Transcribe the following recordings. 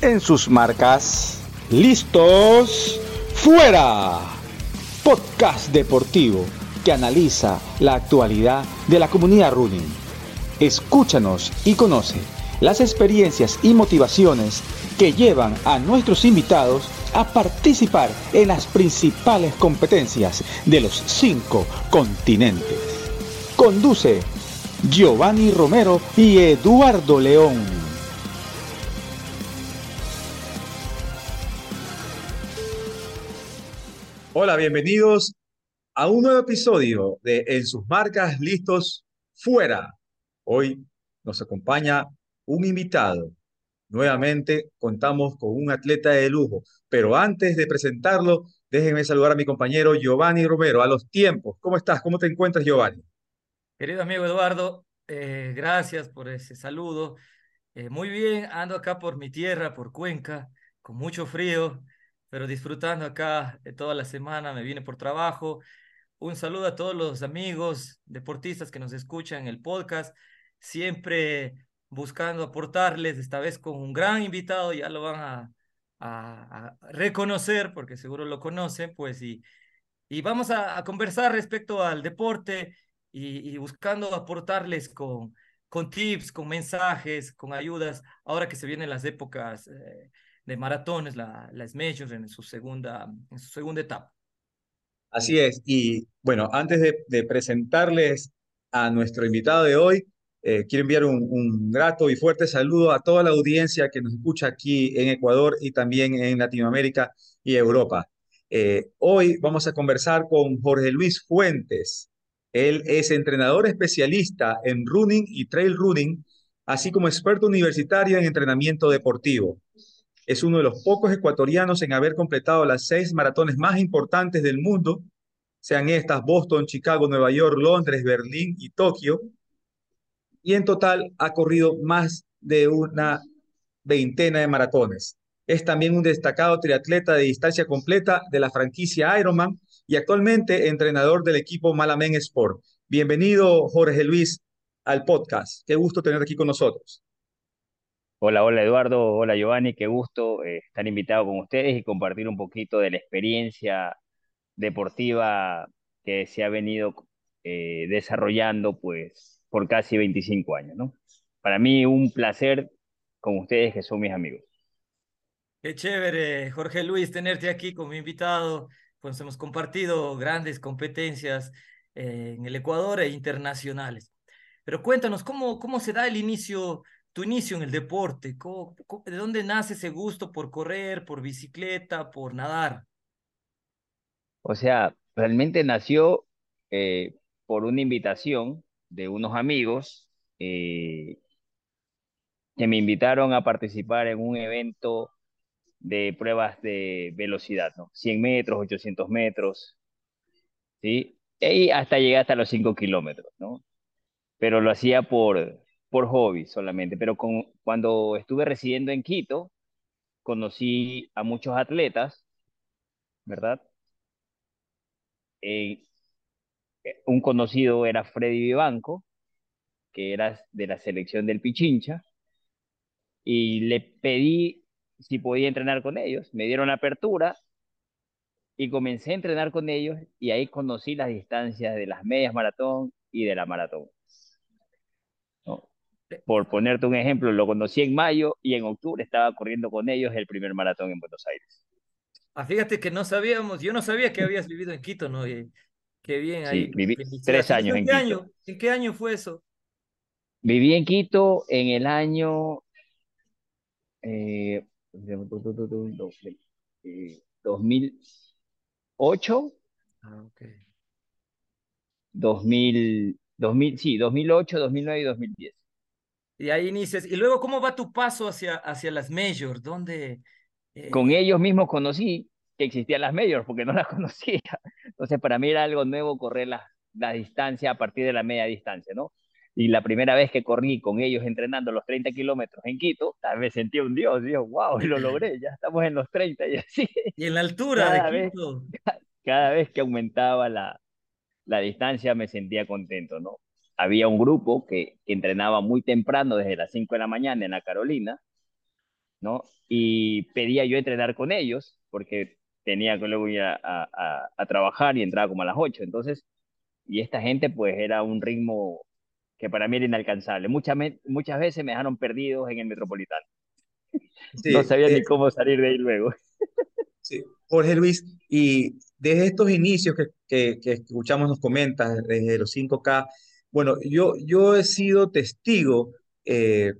en sus marcas. ¿Listos? ¡Fuera! Podcast deportivo que analiza la actualidad de la comunidad running. Escúchanos y conoce las experiencias y motivaciones que llevan a nuestros invitados a participar en las principales competencias de los cinco continentes. Conduce Giovanni Romero y Eduardo León. Hola, bienvenidos a un nuevo episodio de En sus marcas listos fuera. Hoy nos acompaña un invitado. Nuevamente contamos con un atleta de lujo, pero antes de presentarlo, déjenme saludar a mi compañero Giovanni Romero a los tiempos. ¿Cómo estás? ¿Cómo te encuentras, Giovanni? Querido amigo Eduardo, eh, gracias por ese saludo. Eh, muy bien, ando acá por mi tierra, por Cuenca, con mucho frío, pero disfrutando acá de toda la semana. Me vine por trabajo. Un saludo a todos los amigos deportistas que nos escuchan el podcast. Siempre buscando aportarles, esta vez con un gran invitado, ya lo van a, reconocer porque seguro lo conocen, pues y, y vamos a, a conversar respecto al deporte y, buscando aportarles con, con tips, con mensajes, con ayudas, ahora que se vienen las épocas eh, de maratones, la, majors en su, segunda, en su segunda etapa. Así es, y bueno, antes de, de presentarles a nuestro invitado de hoy, eh, quiero enviar un, un, grato y fuerte saludo a toda la audiencia que nos escucha aquí en Ecuador y también en Latinoamérica y Europa. Eh, hoy vamos a conversar con Jorge Luis Fuentes. Él es entrenador especialista en running y trail running, así como experto universitario en entrenamiento deportivo. Es uno de los pocos ecuatorianos en haber completado las seis maratones más importantes del mundo, sean estas Boston, Chicago, Nueva York, Londres, Berlín y Tokio. Y en total ha corrido más de una veintena de maratones. Es también un destacado triatleta de distancia completa de la franquicia Ironman y actualmente entrenador del equipo Malamen Sport. Bienvenido, Jorge Luis, al podcast. Qué gusto tenerte aquí con nosotros. Hola, hola Eduardo, hola Giovanni, qué gusto eh, estar invitado con ustedes y compartir un poquito de la experiencia deportiva que se ha venido eh, desarrollando pues por casi 25 años, ¿no? Para mí un placer con ustedes que son mis amigos. Qué chévere, Jorge Luis, tenerte aquí como invitado. Pues hemos compartido grandes competencias eh, en el Ecuador e internacionales. Pero cuéntanos, ¿cómo, cómo se da el inicio, tu inicio en el deporte? ¿Cómo, de dónde nace ese gusto por correr, por bicicleta, por nadar? O sea, realmente nació eh, por una invitación de unos amigos eh, que me invitaron a participar en un evento de pruebas de velocidad, ¿no? 100 metros, 800 metros, ¿sí? Y hasta llegué hasta los 5 kilómetros, ¿no? Pero lo hacía por, por hobby solamente. Pero cuando estuve residiendo en Quito, conocí a muchos atletas, ¿verdad? Eh, un conocido era Freddy Vivanco, que era de la selección del Pichincha, y le pedí si podía entrenar con ellos. Me dieron apertura y comencé a entrenar con ellos y ahí conocí las distancias de las medias maratón y de la maratón. Por ponerte un ejemplo, lo conocí en mayo y en octubre estaba corriendo con ellos el primer maratón en Buenos Aires. Ah, fíjate que no sabíamos, yo no sabía que habías vivido en Quito, ¿no? Y, qué bien ahí. Sí, viví tres años en, Quito. Año, ¿En qué año fue eso? Viví en Quito en el año eh, 2008. Ah, ok. 2000, 2000, sí, 2008, 2009 y 2010. Y ahí inicias. Y luego, ¿cómo va tu paso hacia, hacia las majors? ¿Dónde? Eh... Con ellos mismos conocí que existían las majors, porque no las conocía. Entonces, para mí era algo nuevo correr la, la distancia a partir de la media distancia, ¿no? Y la primera vez que corrí con ellos entrenando los 30 kilómetros en Quito, me sentí un dios, dios, wow, y lo logré, ya estamos en los 30 y así. Y en la altura cada de vez, Quito. Cada, vez que aumentaba la, la distancia me sentía contento, ¿no? Había un grupo que, que entrenaba muy temprano, desde las 5 de la mañana en la Carolina, ¿no? Y pedía yo entrenar con ellos, porque tenía que luego ir a, a, a trabajar y entraba como a las 8. Entonces, y esta gente pues era un ritmo que para mí era inalcanzable. Muchas, muchas veces me dejaron perdidos en el Metropolitano. no sabía ni eh, cómo salir de ahí luego. Sí, Jorge Luis, y desde estos inicios que, que, escuchamos, nos comentas, desde los 5K, bueno, yo, yo he sido testigo eh,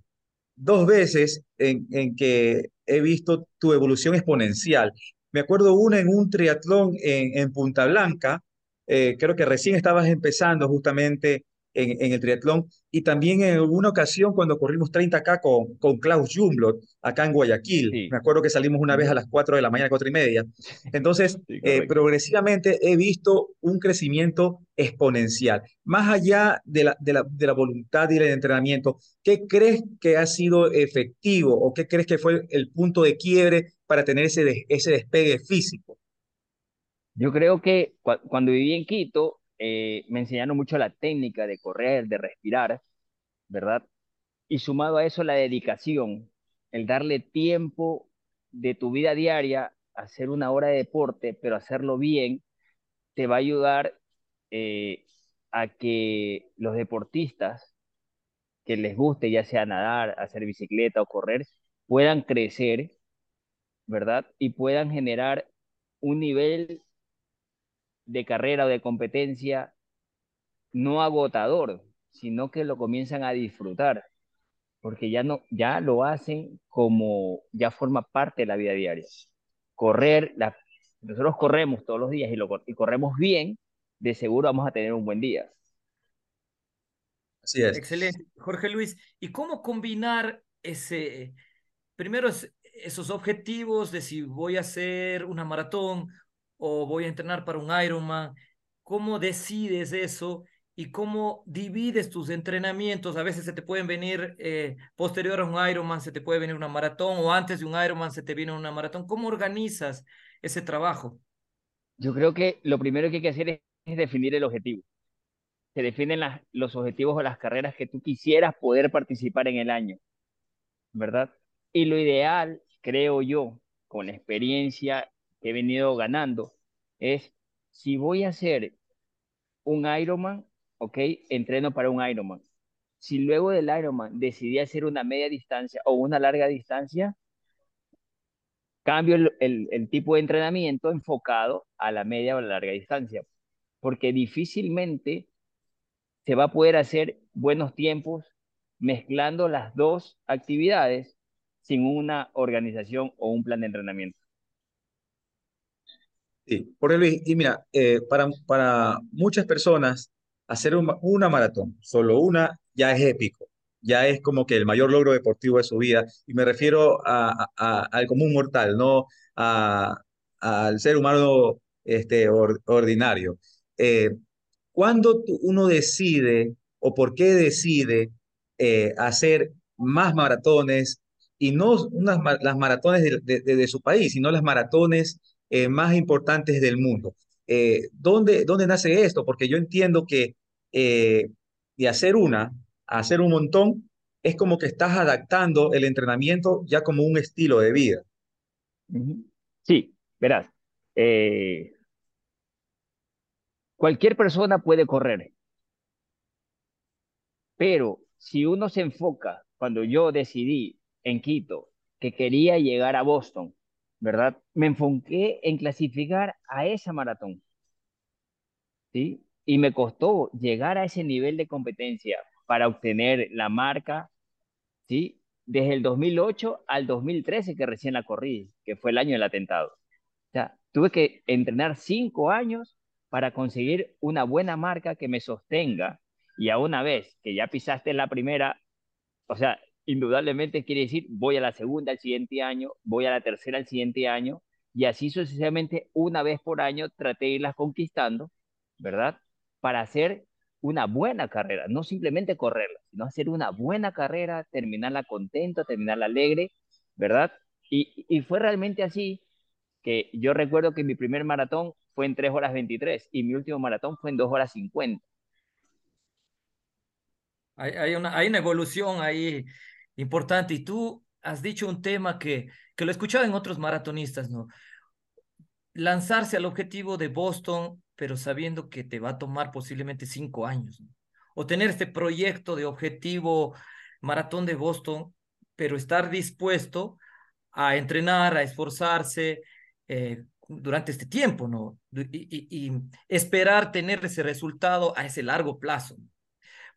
dos veces en, en, que he visto tu evolución exponencial. Me acuerdo una en un triatlón en, en Punta Blanca, eh, creo que recién estabas empezando justamente en, el triatlón y también en alguna ocasión cuando corrimos 30K con, con Klaus Jumblot acá en Guayaquil. Me acuerdo que salimos una vez a las 4 de la mañana, 4 y media. Entonces, eh, progresivamente he visto un crecimiento exponencial. Más allá de la, de, la, de la voluntad y del entrenamiento, ¿qué crees que ha sido efectivo o qué crees que fue el punto de quiebre para tener ese, ese despegue físico? Yo creo que cuando viví en Quito, eh, me enseñaron mucho la técnica de correr, de respirar, ¿verdad? Y sumado a eso la dedicación, el darle tiempo de tu vida diaria a hacer una hora de deporte, pero hacerlo bien, te va a ayudar eh, a que los deportistas que les guste, ya sea nadar, hacer bicicleta o correr, puedan crecer, ¿verdad? Y puedan generar un nivel de carrera o de competencia no agotador, sino que lo comienzan a disfrutar, porque ya no ya lo hacen como ya forma parte de la vida diaria. Correr, la, nosotros corremos todos los días y, lo, y corremos bien, de seguro vamos a tener un buen día. Así es. Excelente. Jorge Luis, ¿y cómo combinar ese, primero esos objetivos de si voy a hacer una maratón o voy a entrenar para un Ironman? ¿Cómo decides eso y cómo divides tus entrenamientos? A veces se te pueden venir eh, posterior a un Ironman, se te puede venir una maratón o antes de un Ironman se te viene una maratón. ¿Cómo organizas ese trabajo? Yo creo que lo primero que hay que hacer es, definir el objetivo. Se definen los objetivos o las carreras que tú quisieras poder participar en el año, ¿verdad? Y lo ideal, creo yo, con la experiencia he venido ganando es si voy a hacer un Ironman, ok, entreno para un Ironman. Si luego del Ironman decidí hacer una media distancia o una larga distancia, cambio el, el, tipo de entrenamiento enfocado a la media o la larga distancia, porque difícilmente se va a poder hacer buenos tiempos mezclando las dos actividades sin una organización o un plan de entrenamiento. Sí, por Luis, y mira, eh, para, para muchas personas, hacer una maratón, solo una, ya es épico, ya es como que el mayor logro deportivo de su vida, y me refiero al común mortal, no al ser humano este, ordinario. Eh, ¿Cuándo uno decide o por qué decide eh, hacer más maratones y no unas, las maratones de, de su país, sino las maratones eh, más importantes del mundo. Eh, ¿dónde, ¿Dónde nace esto? Porque yo entiendo que eh, de hacer una hacer un montón es como que estás adaptando el entrenamiento ya como un estilo de vida. Sí, verás. cualquier persona puede correr, pero si uno se enfoca, cuando yo decidí en Quito que quería llegar a Boston, ¿verdad? Me enfoqué en clasificar a esa maratón, ¿sí? Y me costó llegar a ese nivel de competencia para obtener la marca, ¿sí? Desde el 2008 al 2013 que recién la corrí, que fue el año del atentado. O sea, tuve que entrenar cinco años para conseguir una buena marca que me sostenga y a una vez que ya pisaste la primera, o sea, indudablemente quiere decir voy a la segunda el siguiente año, voy a la tercera el siguiente año, y así sucesivamente una vez por año traté de irlas conquistando, ¿verdad? Para hacer una buena carrera, no simplemente correrla, sino hacer una buena carrera, terminarla contento, terminarla alegre, ¿verdad? Y, fue realmente así que yo recuerdo que mi primer maratón fue en 3 horas 23 y mi último maratón fue en 2 horas 50. Hay, hay, una, hay una evolución ahí importante. Y tú has dicho un tema que, que lo he escuchado en otros maratonistas, ¿no? Lanzarse al objetivo de Boston, pero sabiendo que te va a tomar posiblemente cinco años, ¿no? O tener este proyecto de objetivo maratón de Boston, pero estar dispuesto a entrenar, a esforzarse eh, durante este tiempo, ¿no? Y, y, y, esperar tener ese resultado a ese largo plazo.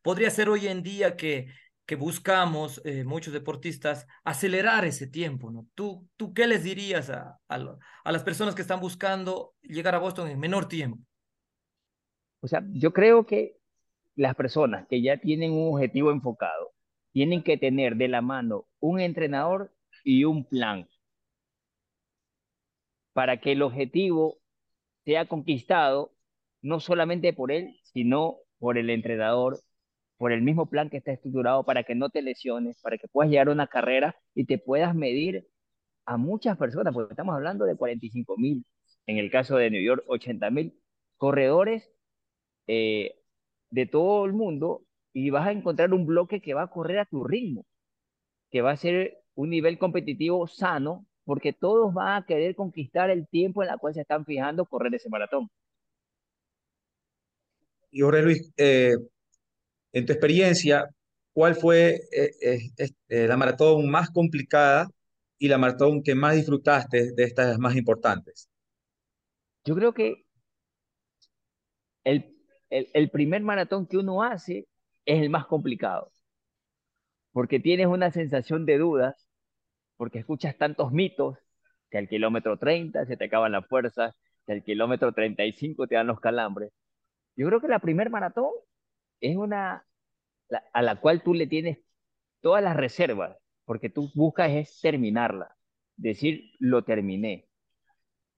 Podría ser hoy en día que que buscamos eh, muchos deportistas acelerar ese tiempo, ¿no? ¿Tú, tú qué les dirías a, a, a, las personas que están buscando llegar a Boston en menor tiempo? O sea, yo creo que las personas que ya tienen un objetivo enfocado tienen que tener de la mano un entrenador y un plan para que el objetivo sea conquistado no solamente por él, sino por el entrenador por el mismo plan que está estructurado para que no te lesiones, para que puedas llegar a una carrera y te puedas medir a muchas personas, porque estamos hablando de 45 mil, en el caso de New York, 80 mil corredores eh, de todo el mundo y vas a encontrar un bloque que va a correr a tu ritmo, que va a ser un nivel competitivo sano, porque todos van a querer conquistar el tiempo en el cual se están fijando correr ese maratón. Y Jorge Luis, eh, en tu experiencia, ¿cuál fue eh, eh, eh, la maratón más complicada y la maratón que más disfrutaste de estas más importantes? Yo creo que el, el, el primer maratón que uno hace es el más complicado, porque tienes una sensación de dudas, porque escuchas tantos mitos, que al kilómetro 30 se te acaban las fuerzas, que al kilómetro 35 te dan los calambres. Yo creo que la primer maratón es una a la cual tú le tienes todas las reservas, porque tú buscas es terminarla, decir, lo terminé.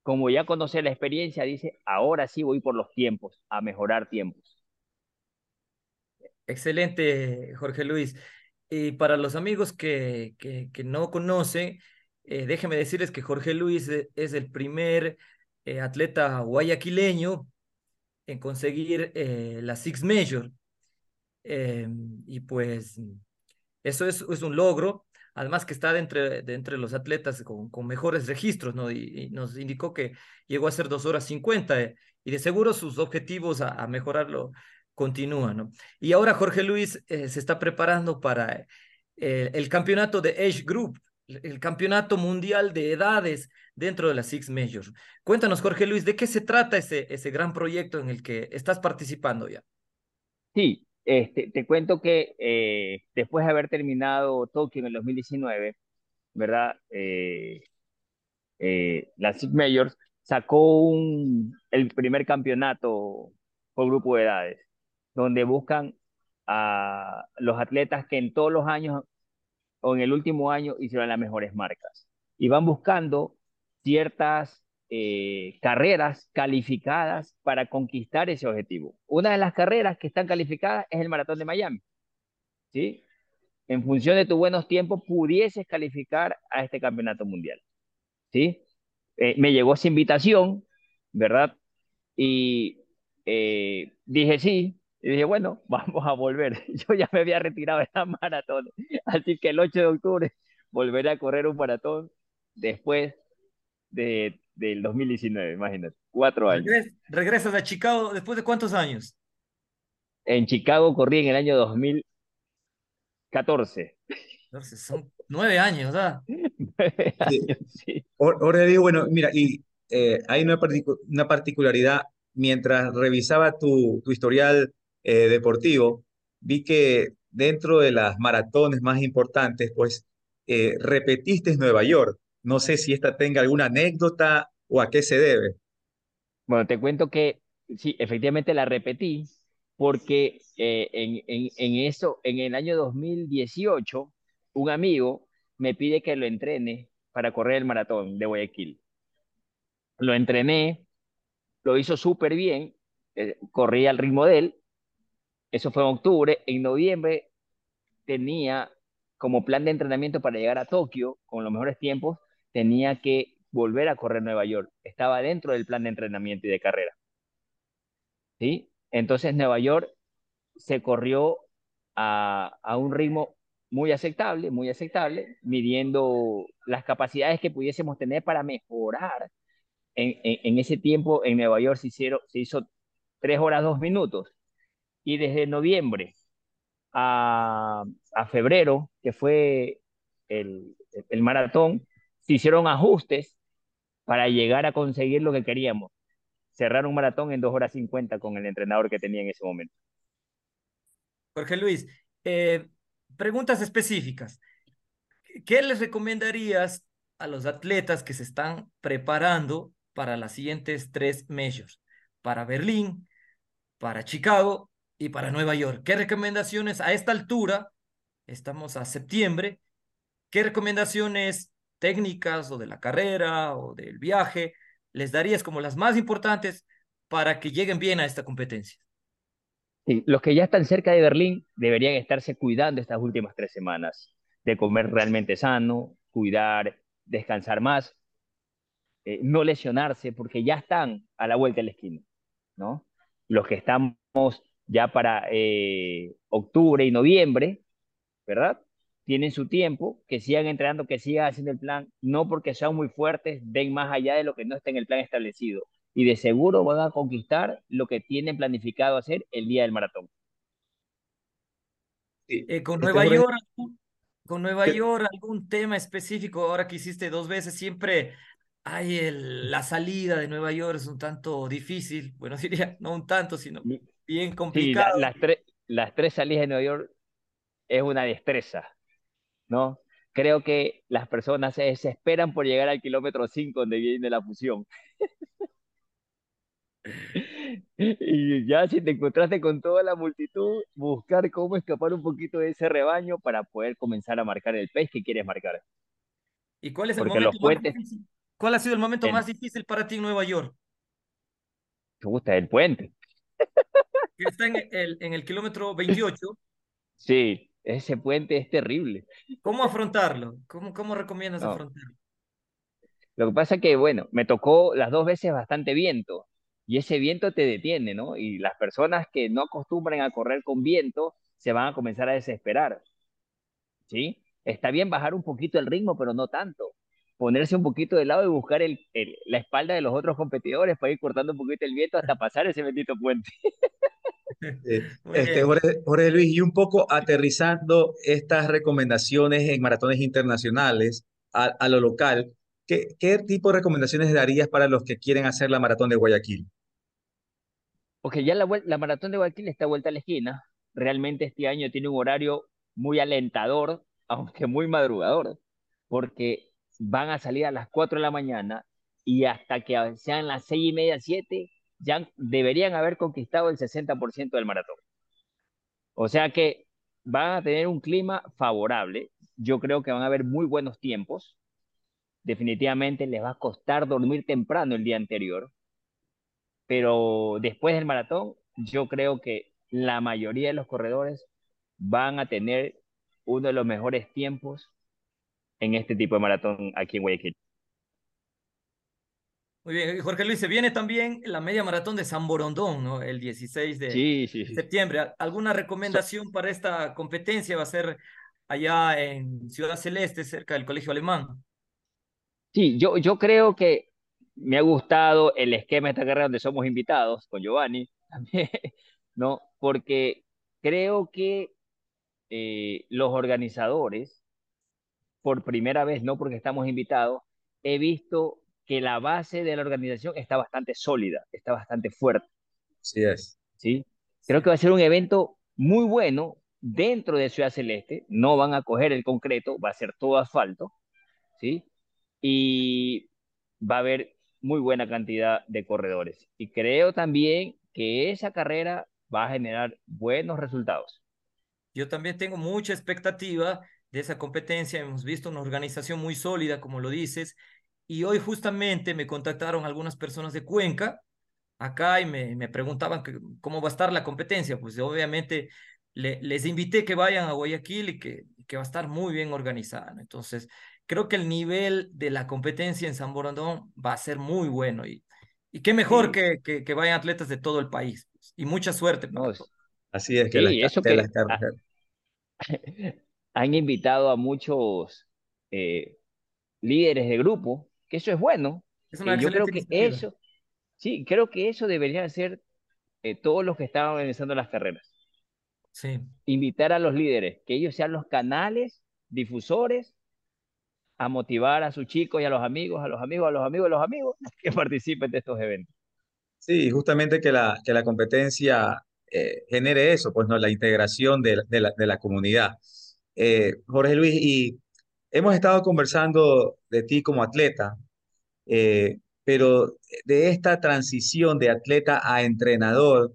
Como ya conoce la experiencia, dice, ahora sí voy por los tiempos, a mejorar tiempos. Excelente, Jorge Luis. Y para los amigos que, que, no conocen, eh, déjenme decirles que Jorge Luis es el primer eh, atleta guayaquileño en conseguir eh, la Six Major. Eh, y pues eso es, un logro, además que está entre, entre los atletas con, mejores registros, ¿no? Y, y, nos indicó que llegó a ser dos horas 50 eh, y de seguro sus objetivos a, a, mejorarlo continúan. Y ahora Jorge Luis eh, se está preparando para el campeonato de Age Group, el campeonato mundial de edades dentro de la Six Majors. Cuéntanos, Jorge Luis, ¿de qué se trata ese, ese gran proyecto en el que estás participando ya? Sí, este, te cuento que eh, después de haber terminado Tokio en el 2019, ¿verdad? Eh, eh, la Six Majors sacó el primer campeonato por grupo de edades, donde buscan a los atletas que en todos los años o en el último año hicieron las mejores marcas. Y van buscando ciertas eh, carreras calificadas para conquistar ese objetivo. Una de las carreras que están calificadas es el Maratón de Miami. ¿sí? En función de tus buenos tiempos, pudieses calificar a este campeonato mundial. ¿sí? Eh, me llegó esa invitación, ¿verdad? Y eh, dije sí, y dije, bueno, vamos a volver. Yo ya me había retirado de la maratón, así que el 8 de octubre volveré a correr un maratón después de del 2019, imagínate, cuatro años. Regres, ¿Regresas a Chicago después de cuántos años? En Chicago corrí en el año 2014. Entonces son nueve años, ¿verdad? nueve años, sí. Ahora digo, bueno, mira, y eh, hay una, particu una, particularidad, mientras revisaba tu, tu historial eh, deportivo, vi que dentro de las maratones más importantes, pues eh, repetiste Nueva York. No sé si esta tenga alguna anécdota o a qué se debe. Bueno, te cuento que sí, efectivamente la repetí porque eh, en, en, eso, en el año 2018, un amigo me pide que lo entrene para correr el maratón de Guayaquil. Lo entrené, lo hizo súper bien, eh, corrí al ritmo de él. Eso fue en octubre. En noviembre tenía como plan de entrenamiento para llegar a Tokio con los mejores tiempos tenía que volver a correr Nueva York. Estaba dentro del plan de entrenamiento y de carrera. ¿Sí? Entonces Nueva York se corrió a, a un ritmo muy aceptable, muy aceptable, midiendo las capacidades que pudiésemos tener para mejorar. En, en, ese tiempo en Nueva York se, hicieron, se hizo 3 horas 2 minutos y desde noviembre a, a febrero, que fue el, el maratón, se hicieron ajustes para llegar a conseguir lo que queríamos. Cerrar un maratón en 2 horas 50 con el entrenador que tenía en ese momento. Jorge Luis, eh, preguntas específicas. ¿Qué les recomendarías a los atletas que se están preparando para las siguientes tres majors? Para Berlín, para Chicago y para Nueva York. ¿Qué recomendaciones a esta altura? Estamos a septiembre. ¿Qué recomendaciones técnicas o de la carrera o del viaje les darías como las más importantes para que lleguen bien a esta competencia? los que ya están cerca de Berlín deberían estarse cuidando estas últimas tres semanas, de comer realmente sano, cuidar, descansar más, eh, no lesionarse, porque ya están a la vuelta de la esquina, ¿no? Los que estamos ya para eh, octubre y noviembre, ¿verdad? Tienen su tiempo, que sigan entrenando, que sigan haciendo el plan, no porque sean muy fuertes, den más allá de lo que no está en el plan establecido. Y de seguro van a conquistar lo que tienen planificado hacer el día del maratón. Eh, con Nueva York, con Nueva York, algún tema específico, ahora que hiciste dos veces, siempre hay el, la salida de Nueva York es un tanto difícil, bueno, diría, no un tanto, sino bien complicado. Sí, las, tres, las tres salidas de Nueva York es una destreza, ¿no? Creo que las personas se desesperan por llegar al kilómetro 5 donde viene la fusión. Y ya si te encontraste con toda la multitud, buscar cómo escapar un poquito de ese rebaño para poder comenzar a marcar el pez que quieres marcar. ¿Y cuál es el momento más difícil? ¿Cuál ha sido el momento más difícil para ti en Nueva York? ¿Te gusta el puente? Está en el, en el kilómetro 28. Sí, ese puente es terrible. ¿Cómo afrontarlo? ¿Cómo, cómo recomiendas afrontarlo? Lo que pasa es que, bueno, me tocó las dos veces bastante viento y ese viento te detiene, ¿no? Y las personas que no acostumbran a correr con viento se van a comenzar a desesperar, ¿sí? Está bien bajar un poquito el ritmo, pero no tanto. Ponerse un poquito de lado y buscar el, la espalda de los otros competidores para ir cortando un poquito el viento hasta pasar ese bendito puente. Eh, este, Jorge, Luis, y un poco aterrizando estas recomendaciones en maratones internacionales a, a lo local, ¿qué, ¿qué tipo de recomendaciones darías para los que quieren hacer la maratón de Guayaquil? porque ya la, la maratón de Guayaquil está vuelta a la esquina. Realmente este año tiene un horario muy alentador, aunque muy madrugador, porque van a salir a las 4 de la mañana y hasta que sean las 6 y media, 7, ya deberían haber conquistado el 60% del maratón. O sea que van a tener un clima favorable. Yo creo que van a haber muy buenos tiempos. Definitivamente les va a costar dormir temprano el día anterior, pero después del maratón, yo creo que la mayoría de los corredores van a tener uno de los mejores tiempos en este tipo de maratón aquí en Guayaquil. Muy bien, Jorge Luis, se viene también la media maratón de San Borondón, ¿no? El 16 de septiembre. ¿Alguna recomendación para esta competencia? Va a ser allá en Ciudad Celeste, cerca del Colegio Alemán. Sí, yo, yo creo que me ha gustado el esquema de esta carrera donde somos invitados con Giovanni también, ¿no? Porque creo que eh, los organizadores, por primera vez, no porque estamos invitados, he visto que la base de la organización está bastante sólida, está bastante fuerte. Sí es. ¿Sí? Creo que va a ser un evento muy bueno dentro de Ciudad Celeste, no van a coger el concreto, va a ser todo asfalto, ¿sí? Y va a haber muy buena cantidad de corredores. Y creo también que esa carrera va a generar buenos resultados. Yo también tengo mucha expectativa de esa competencia. Hemos visto una organización muy sólida, como lo dices. Y hoy justamente me contactaron algunas personas de Cuenca acá y me, me preguntaban que, cómo va a estar la competencia. Pues obviamente les invité que vayan a Guayaquil y que, que va a estar muy bien organizada. Entonces, creo que el nivel de la competencia en San Borondón va a ser muy bueno y, y qué mejor que, que, vayan atletas de todo el país pues, y mucha suerte. Así es, que, las, eso que han invitado a muchos eh, líderes de grupo, que eso es bueno. Es una Eh, yo creo que iniciativa. eso, sí, creo que eso deberían hacer eh, todos los que estaban organizando las carreras. Sí. Invitar a los líderes, que ellos sean los canales difusores a motivar a sus chicos y a los amigos, a los amigos, a los amigos, a los amigos que participen de estos eventos. Sí, justamente que la, que la competencia eh, genere eso, pues no, la integración de, la, de la- de la comunidad. Eh, Jorge Luis, y hemos estado conversando de ti como atleta, eh, pero de esta transición de atleta a entrenador,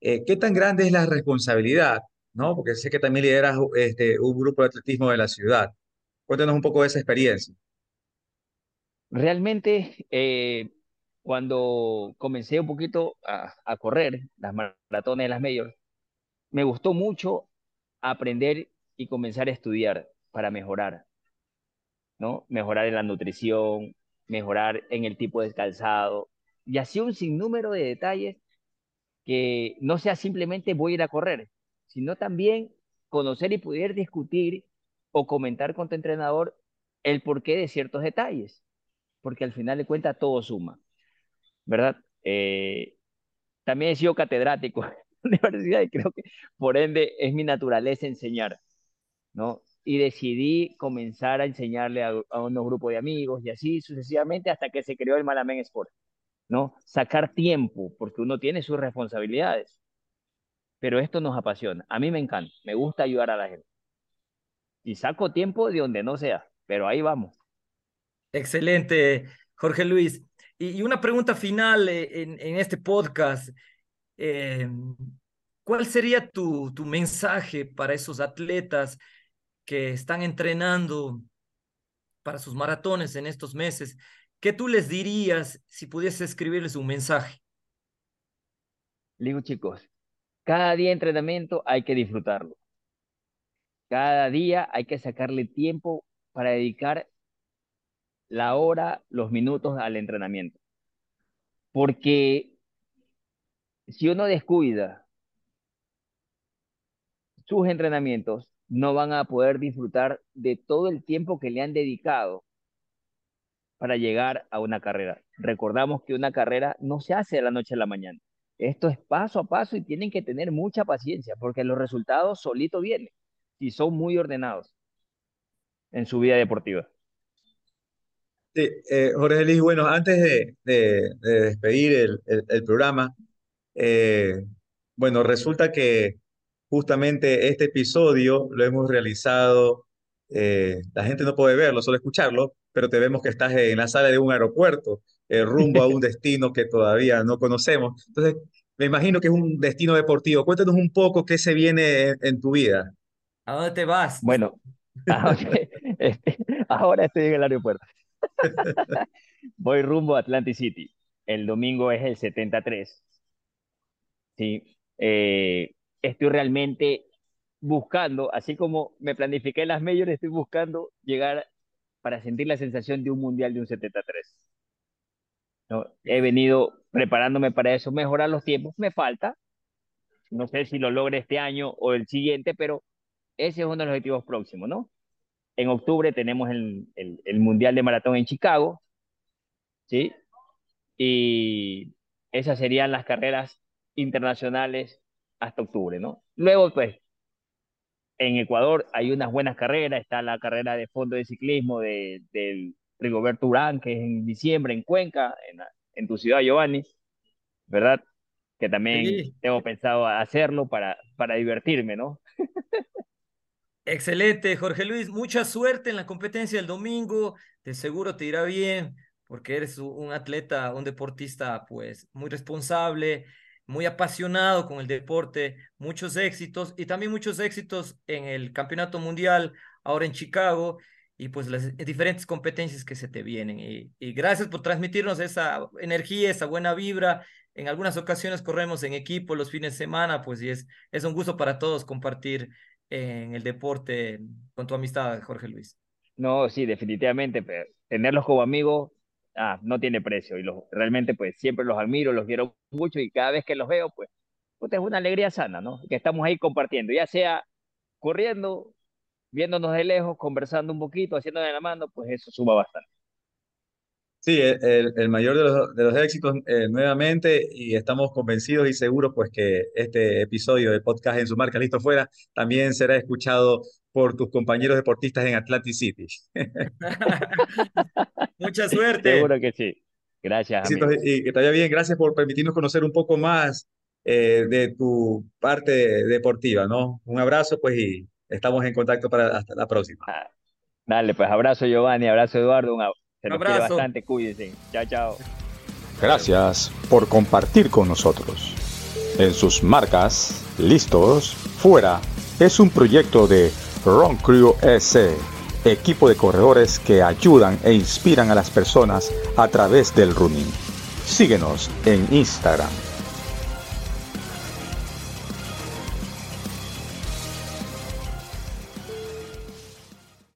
eh, ¿qué tan grande es la responsabilidad? ¿No? Porque sé que también lideras este, un grupo de atletismo de la ciudad. Cuéntanos un poco de esa experiencia. Realmente, eh, cuando comencé un poquito a, a correr las maratones, las majors, me gustó mucho aprender y comenzar a estudiar para mejorar, ¿no? Mejorar en la nutrición, mejorar en el tipo de calzado, y así un sinnúmero de detalles que no sea simplemente voy a ir a correr, sino también conocer y poder discutir o comentar con tu entrenador el porqué de ciertos detalles, porque al final de cuentas todo suma, ¿verdad? Eh, también he sido catedrático en la universidad y creo que por ende es mi naturaleza enseñar, ¿no? Y decidí comenzar a enseñarle a, a unos grupos de amigos y así sucesivamente hasta que se creó el Malamén Sport, ¿no? Sacar tiempo, porque uno tiene sus responsabilidades, pero esto nos apasiona. A mí me encanta, me gusta ayudar a la gente. Y saco tiempo de donde no sea, pero ahí vamos. Excelente, Jorge Luis. Y, una pregunta final eh, en, en este podcast. eh, ¿cuál sería tu, tu mensaje para esos atletas que están entrenando para sus maratones en estos meses? ¿Qué tú les dirías si pudieses escribirles un mensaje? Digo, chicos, cada día de entrenamiento hay que disfrutarlo. Cada día hay que sacarle tiempo para dedicar la hora, los minutos al entrenamiento. Porque si uno descuida sus entrenamientos, no van a poder disfrutar de todo el tiempo que le han dedicado para llegar a una carrera. Recordamos que una carrera no se hace de la noche a la mañana. Esto es paso a paso y tienen que tener mucha paciencia porque los resultados solito vienen si son muy ordenados en su vida deportiva. Sí, eh, Jorge Luis, bueno, antes de, de- de despedir el programa, eh, bueno, resulta que justamente este episodio lo hemos realizado, eh, la gente no puede verlo, solo escucharlo, pero te vemos que estás en la sala de un aeropuerto, eh, rumbo a un destino que todavía no conocemos. Entonces, me imagino que es un destino deportivo. Cuéntanos un poco qué se viene en, en tu vida. ¿A dónde te vas? Bueno, ahora, este, ahora estoy en el aeropuerto. Voy rumbo a Atlantic City. El domingo es el 73. Sí, eh, estoy realmente buscando, así como me planifiqué las mayores, estoy buscando llegar para sentir la sensación de un mundial de un 73. ¿no? He venido preparándome para eso, mejorar los tiempos, me falta, no sé si lo logre este año o el siguiente, pero ese es uno de los objetivos próximos, ¿no? En octubre tenemos el, el, el Mundial de Maratón en Chicago, ¿sí? Y esas serían las carreras internacionales hasta octubre, ¿no? Luego, pues, en Ecuador hay unas buenas carreras, está la carrera de fondo de ciclismo de, del Rigoberto Urán, que es en diciembre en Cuenca, en, en tu ciudad, Giovanni, ¿verdad? Que también Sí. tengo pensado hacerlo para, para divertirme, ¿no? Excelente, Jorge Luis. Mucha suerte en la competencia del domingo. De seguro te irá bien porque eres un atleta, un deportista, pues muy responsable, muy apasionado con el deporte. Muchos éxitos y también muchos éxitos en el Campeonato Mundial ahora en Chicago y pues las diferentes competencias que se te vienen. Y, gracias por transmitirnos esa energía, esa buena vibra. En algunas ocasiones corremos en equipo los fines de semana, pues y es, es un gusto para todos compartir en el deporte con tu amistad, Jorge Luis. No, sí, definitivamente, tenerlos como amigos ah, no tiene precio y los, realmente pues siempre los admiro, los quiero mucho y cada vez que los veo pues puta, es una alegría sana, ¿no? Que estamos ahí compartiendo, ya sea corriendo, viéndonos de lejos, conversando un poquito, haciéndonos la mano, pues eso suma bastante. Sí, el, el mayor de los, de los éxitos eh, nuevamente y estamos convencidos y seguros pues que este episodio del podcast en su marca Listo Fuera también será escuchado por tus compañeros deportistas en Atlantic City. Mucha suerte. Seguro que sí. Gracias. Y que te vaya bien. Gracias por permitirnos conocer un poco más eh, de tu parte deportiva, ¿no? Un abrazo pues y estamos en contacto para hasta la próxima. Ah, dale, pues abrazo Giovanni, abrazo Eduardo, un abrazo. Se nos quiere bastante, cuídense. Chao, chao. Gracias por compartir con nosotros. En sus marcas, listos, fuera, es un proyecto de Run Crew S, equipo de corredores que ayudan e inspiran a las personas a través del running. Síguenos en Instagram